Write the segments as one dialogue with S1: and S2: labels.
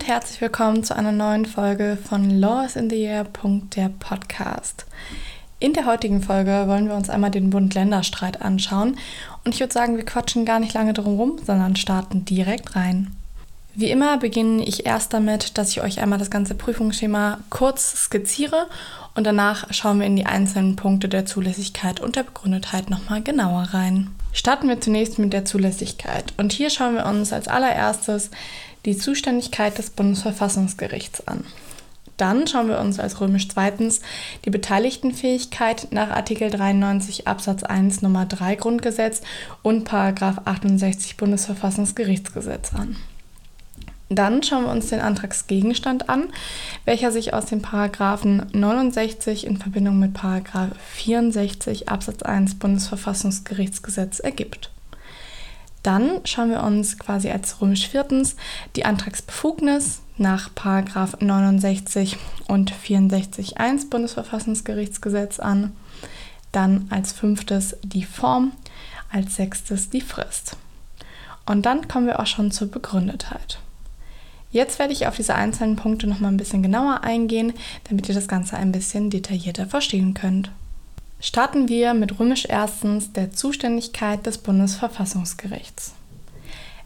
S1: und herzlich willkommen zu einer neuen Folge von Law is in the Air. Der Podcast. In der heutigen Folge wollen wir uns einmal den Bund-Länder-Streit anschauen und ich würde sagen, wir quatschen gar nicht lange drum rum, sondern starten direkt rein. Wie immer beginne ich erst damit, dass ich euch einmal das ganze Prüfungsschema kurz skizziere und danach schauen wir in die einzelnen Punkte der Zulässigkeit und der Begründetheit nochmal genauer rein. Starten wir zunächst mit der Zulässigkeit und hier schauen wir uns als allererstes die Zuständigkeit des Bundesverfassungsgerichts an. Dann schauen wir uns als römisch zweitens die Beteiligtenfähigkeit nach Artikel 93 Absatz 1 Nummer 3 Grundgesetz und Paragraph 68 Bundesverfassungsgerichtsgesetz an. Dann schauen wir uns den Antragsgegenstand an, welcher sich aus den Paragraphen 69 in Verbindung mit Paragraph 64 Absatz 1 Bundesverfassungsgerichtsgesetz ergibt. Dann schauen wir uns quasi als römisch viertens die Antragsbefugnis nach Paragraph 69 und 64.1 Bundesverfassungsgerichtsgesetz an. Dann als fünftes die Form, als sechstes die Frist. Und dann kommen wir auch schon zur Begründetheit. Jetzt werde ich auf diese einzelnen Punkte noch mal ein bisschen genauer eingehen, damit ihr das Ganze ein bisschen detaillierter verstehen könnt. Starten wir mit römisch erstens der Zuständigkeit des Bundesverfassungsgerichts.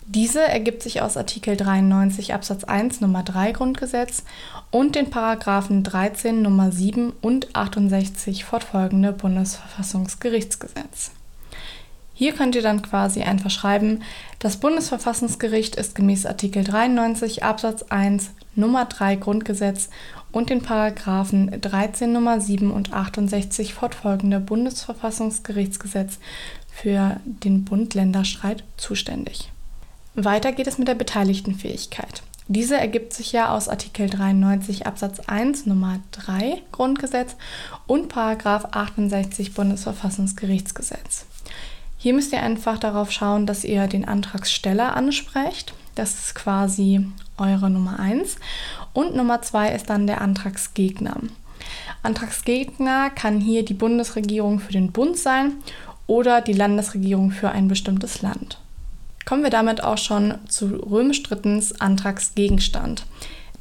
S1: Diese ergibt sich aus Artikel 93 Absatz 1 Nummer 3 Grundgesetz und den Paragraphen 13 Nummer 7 und 68 fortfolgende Bundesverfassungsgerichtsgesetz. Hier könnt ihr dann quasi einfach schreiben, das Bundesverfassungsgericht ist gemäß Artikel 93 Absatz 1 Nummer 3 Grundgesetz und den Paragraphen 13 Nummer 7 und 68 fortfolgende Bundesverfassungsgerichtsgesetz für den Bund-Länder-Streit zuständig. Weiter geht es mit der Beteiligtenfähigkeit. Diese ergibt sich ja aus Artikel 93 Absatz 1 Nummer 3 Grundgesetz und Paragraph 68 Bundesverfassungsgerichtsgesetz. Hier müsst ihr einfach darauf schauen, dass ihr den Antragsteller ansprecht. Das ist quasi eure Nummer 1. Und Nummer 2 ist dann der Antragsgegner. Antragsgegner kann hier die Bundesregierung für den Bund sein oder die Landesregierung für ein bestimmtes Land. Kommen wir damit auch schon zu römisch drittens Antragsgegenstand.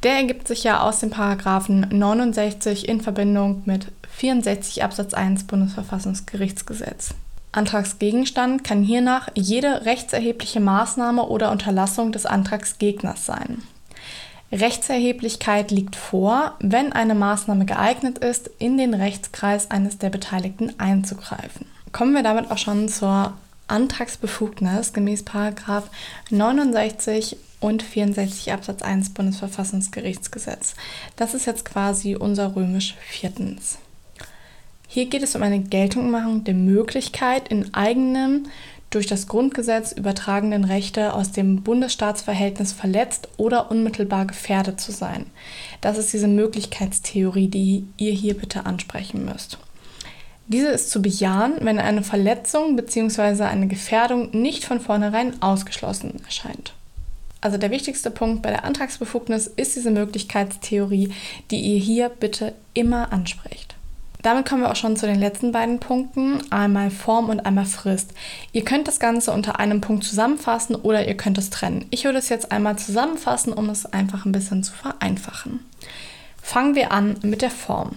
S1: Der ergibt sich ja aus den Paragraphen 69 in Verbindung mit 64 Absatz 1 Bundesverfassungsgerichtsgesetz. Antragsgegenstand kann hiernach jede rechtserhebliche Maßnahme oder Unterlassung des Antragsgegners sein. Rechtserheblichkeit liegt vor, wenn eine Maßnahme geeignet ist, in den Rechtskreis eines der Beteiligten einzugreifen. Kommen wir damit auch schon zur Antragsbefugnis gemäß 69 und 64 Absatz 1 Bundesverfassungsgerichtsgesetz. Das ist jetzt quasi unser römisch viertens. Hier geht es um eine Geltungmachung der Möglichkeit, in eigenem, durch das Grundgesetz übertragenen Rechte aus dem Bundesstaatsverhältnis verletzt oder unmittelbar gefährdet zu sein. Das ist diese Möglichkeitstheorie, die ihr hier bitte ansprechen müsst. Diese ist zu bejahen, wenn eine Verletzung bzw. eine Gefährdung nicht von vornherein ausgeschlossen erscheint. Also der wichtigste Punkt bei der Antragsbefugnis ist diese Möglichkeitstheorie, die ihr hier bitte immer ansprecht. Damit kommen wir auch schon zu den letzten beiden Punkten, einmal Form und einmal Frist. Ihr könnt das Ganze unter einem Punkt zusammenfassen oder ihr könnt es trennen. Ich würde es jetzt einmal zusammenfassen, um es einfach ein bisschen zu vereinfachen. Fangen wir an mit der Form.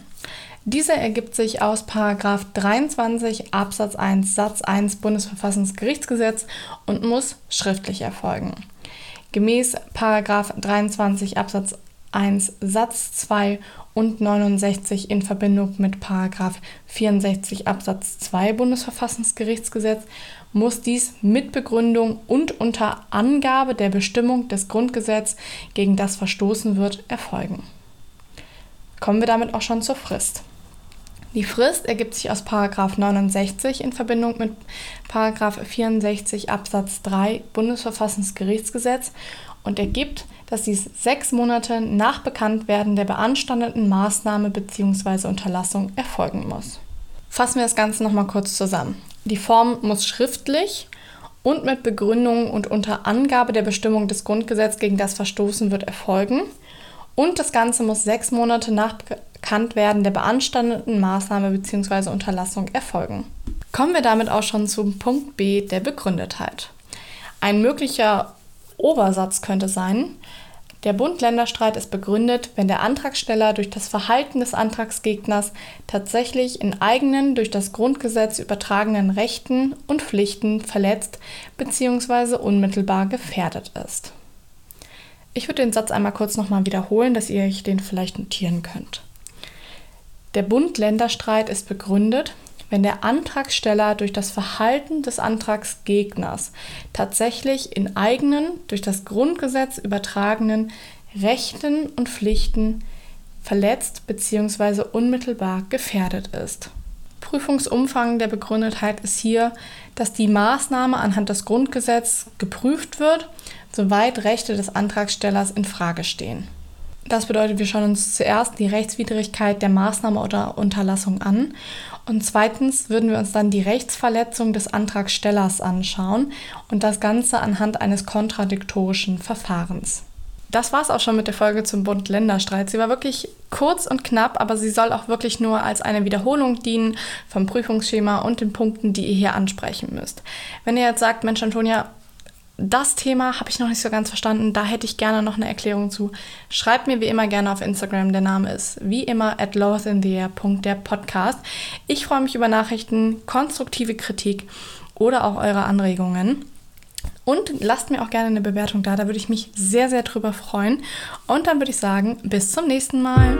S1: Diese ergibt sich aus 23 Absatz 1 Satz 1 Bundesverfassungsgerichtsgesetz und muss schriftlich erfolgen. Gemäß 23 Absatz 1 Satz 2 und 69 in Verbindung mit 64 Absatz 2 Bundesverfassungsgerichtsgesetz muss dies mit Begründung und unter Angabe der Bestimmung des Grundgesetzes, gegen das verstoßen wird, erfolgen. Kommen wir damit auch schon zur Frist. Die Frist ergibt sich aus 69 in Verbindung mit 64 Absatz 3 Bundesverfassungsgerichtsgesetz und ergibt, dass dies sechs Monate nach Bekanntwerden der beanstandeten Maßnahme bzw. Unterlassung erfolgen muss. Fassen wir das Ganze nochmal kurz zusammen. Die Form muss schriftlich und mit Begründung und unter Angabe der Bestimmung des Grundgesetzes, gegen das verstoßen wird, erfolgen. Und das Ganze muss sechs Monate nach Bekanntwerden der beanstandeten Maßnahme bzw. Unterlassung erfolgen. Kommen wir damit auch schon zum Punkt B der Begründetheit. Ein möglicher Obersatz könnte sein, Der Bund-Länder-Streit ist begründet, wenn der Antragsteller durch das Verhalten des Antragsgegners tatsächlich in eigenen, durch das Grundgesetz übertragenen Rechten und Pflichten verletzt bzw. unmittelbar gefährdet ist. Ich würde den Satz einmal kurz nochmal wiederholen, dass ihr euch den vielleicht notieren könnt. Der Bund-Länder-Streit ist begründet, wenn der Antragsteller durch das Verhalten des Antragsgegners tatsächlich in eigenen, durch das Grundgesetz übertragenen Rechten und Pflichten verletzt bzw. unmittelbar gefährdet ist. Prüfungsumfang der Begründetheit ist hier, dass die Maßnahme anhand des Grundgesetzes geprüft wird, soweit Rechte des Antragstellers in Frage stehen. Das bedeutet, wir schauen uns zuerst die Rechtswidrigkeit der Maßnahme oder Unterlassung an und zweitens würden wir uns dann die Rechtsverletzung des Antragstellers anschauen und das Ganze anhand eines kontradiktorischen Verfahrens. Das war es auch schon mit der Folge zum Bund-Länder-Streit. Sie war wirklich kurz und knapp, aber sie soll auch wirklich nur als eine Wiederholung dienen vom Prüfungsschema und den Punkten, die ihr hier ansprechen müsst. Wenn ihr jetzt sagt, Mensch, Antonia, das Thema habe ich noch nicht so ganz verstanden. Da hätte ich gerne noch eine Erklärung zu. Schreibt mir wie immer gerne auf Instagram. Der Name ist wie immer at lowerintheair.der Ich freue mich über Nachrichten, konstruktive Kritik oder auch eure Anregungen. Und lasst mir auch gerne eine Bewertung da. Da würde ich mich sehr, sehr drüber freuen. Und dann würde ich sagen, bis zum nächsten Mal.